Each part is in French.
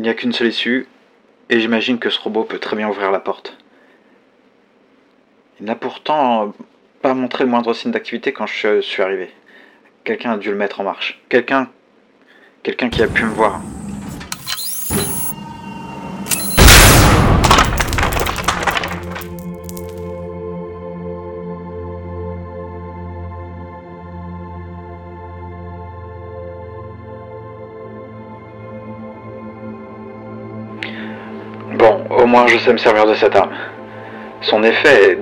Il n'y a qu'une seule issue, et j'imagine que ce robot peut très bien ouvrir la porte. Il n'a pourtant pas montré le moindre signe d'activité quand je suis arrivé. Quelqu'un a dû le mettre en marche. Quelqu'un. Quelqu'un qui a pu me voir. Moins je sais me servir de cette arme. Son effet est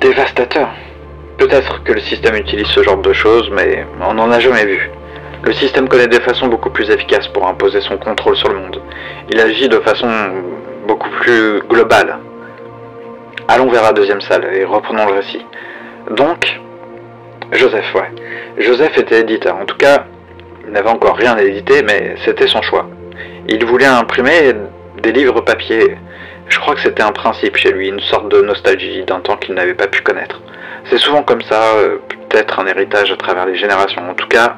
dévastateur. Peut-être que le système utilise ce genre de choses, mais on n'en a jamais vu. Le système connaît des façons beaucoup plus efficaces pour imposer son contrôle sur le monde. Il agit de façon beaucoup plus globale. Allons vers la deuxième salle et reprenons le récit. Donc, Joseph, ouais. Joseph était éditeur. En tout cas, il n'avait encore rien édité, mais c'était son choix. Il voulait imprimer des livres papier. Je crois que c'était un principe chez lui, une sorte de nostalgie d'un temps qu'il n'avait pas pu connaître. C'est souvent comme ça, euh, peut-être un héritage à travers les générations. En tout cas,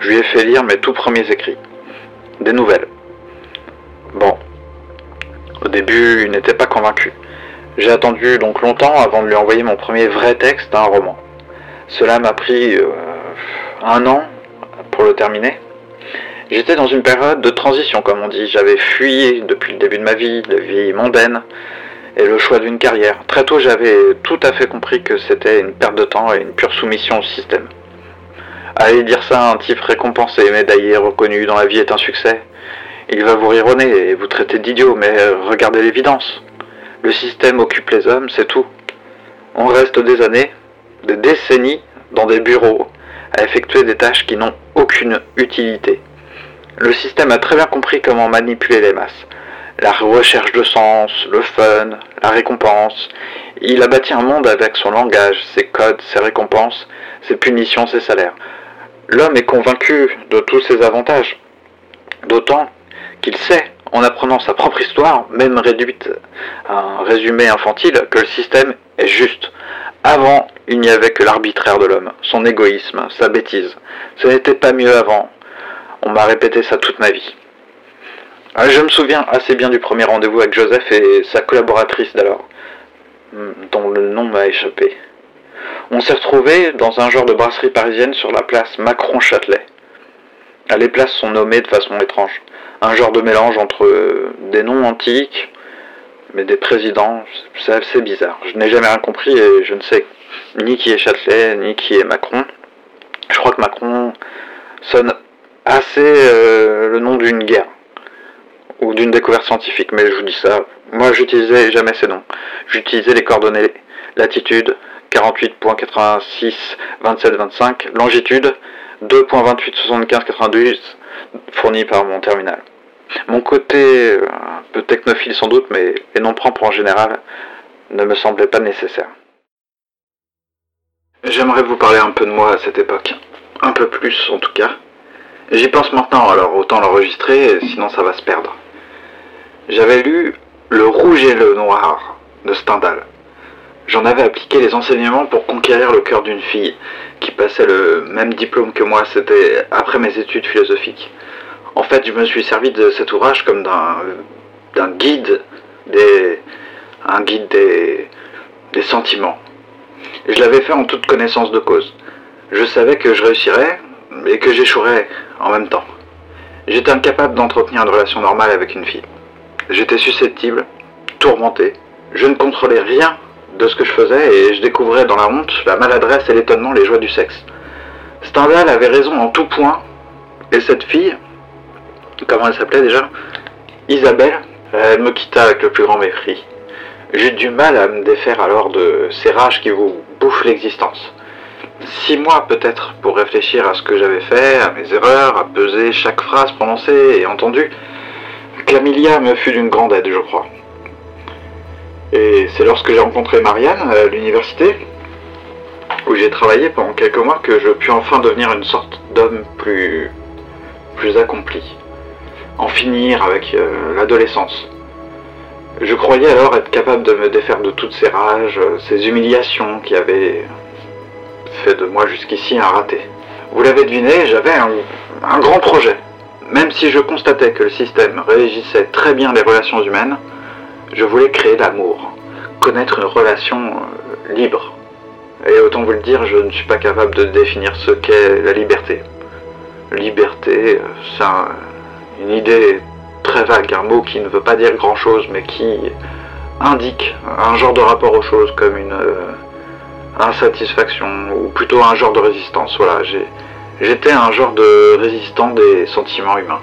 je lui ai fait lire mes tout premiers écrits. Des nouvelles. Bon. Au début, il n'était pas convaincu. J'ai attendu donc longtemps avant de lui envoyer mon premier vrai texte d'un roman. Cela m'a pris euh, un an pour le terminer. J'étais dans une période de transition, comme on dit. J'avais fui depuis le début de ma vie, la vie mondaine et le choix d'une carrière. Très tôt, j'avais tout à fait compris que c'était une perte de temps et une pure soumission au système. Allez dire ça à un type récompensé, médaillé, reconnu dans la vie est un succès. Il va vous nez et vous traiter d'idiot, mais regardez l'évidence. Le système occupe les hommes, c'est tout. On reste des années, des décennies, dans des bureaux, à effectuer des tâches qui n'ont aucune utilité. Le système a très bien compris comment manipuler les masses. La recherche de sens, le fun, la récompense. Il a bâti un monde avec son langage, ses codes, ses récompenses, ses punitions, ses salaires. L'homme est convaincu de tous ces avantages. D'autant qu'il sait, en apprenant sa propre histoire, même réduite à un résumé infantile, que le système est juste. Avant, il n'y avait que l'arbitraire de l'homme, son égoïsme, sa bêtise. Ce n'était pas mieux avant, on m'a répété ça toute ma vie. Ah, je me souviens assez bien du premier rendez-vous avec Joseph et sa collaboratrice d'alors, hmm, dont le nom m'a échappé. On s'est retrouvés dans un genre de brasserie parisienne sur la place Macron-Châtelet. Ah, les places sont nommées de façon étrange. Un genre de mélange entre des noms antiques, mais des présidents, c'est assez bizarre. Je n'ai jamais rien compris et je ne sais ni qui est Châtelet, ni qui est Macron. Je crois que Macron sonne assez euh, le nom d'une guerre ou d'une découverte scientifique, mais je vous dis ça. Moi, j'utilisais jamais ces noms. J'utilisais les coordonnées latitude 48.86 27 25, longitude 2.28 75 92 fourni par mon terminal. Mon côté euh, un peu technophile sans doute, mais les noms propres en général ne me semblaient pas nécessaires. J'aimerais vous parler un peu de moi à cette époque. Un peu plus en tout cas. J'y pense maintenant, alors autant l'enregistrer, sinon ça va se perdre. J'avais lu Le Rouge et le Noir de Stendhal. J'en avais appliqué les enseignements pour conquérir le cœur d'une fille qui passait le même diplôme que moi, c'était après mes études philosophiques. En fait, je me suis servi de cet ouvrage comme d'un guide des un guide des, sentiments. Et je l'avais fait en toute connaissance de cause. Je savais que je réussirais, et que j'échouerais en même temps. J'étais incapable d'entretenir une relation normale avec une fille. J'étais susceptible, tourmenté. Je ne contrôlais rien de ce que je faisais et je découvrais dans la honte, la maladresse et l'étonnement les joies du sexe. Stendhal avait raison en tout point, et cette fille, comment elle s'appelait déjà? Isabelle, elle me quitta avec le plus grand mépris. J'ai du mal à me défaire alors de ces rages qui vous bouffent l'existence six mois peut-être pour réfléchir à ce que j'avais fait, à mes erreurs, à peser chaque phrase prononcée et entendue. Clamilia me fut d'une grande aide, je crois. Et c'est lorsque j'ai rencontré Marianne à l'université, où j'ai travaillé pendant quelques mois, que je pus enfin devenir une sorte d'homme plus, plus accompli. En finir avec euh, l'adolescence. Je croyais alors être capable de me défaire de toutes ces rages, ces humiliations qui avaient fait de moi jusqu'ici un raté. Vous l'avez deviné, j'avais un, grand projet. Même si je constatais que le système régissait très bien les relations humaines, je voulais créer l'amour, connaître une relation euh, libre. Et autant vous le dire, je ne suis pas capable de définir ce qu'est la liberté. Liberté, euh, c'est une idée très vague, un mot qui ne veut pas dire grand-chose, mais qui indique un genre de rapport aux choses comme une euh, insatisfaction, ou plutôt un genre de résistance. Voilà, j'étais un genre de résistant des sentiments humains.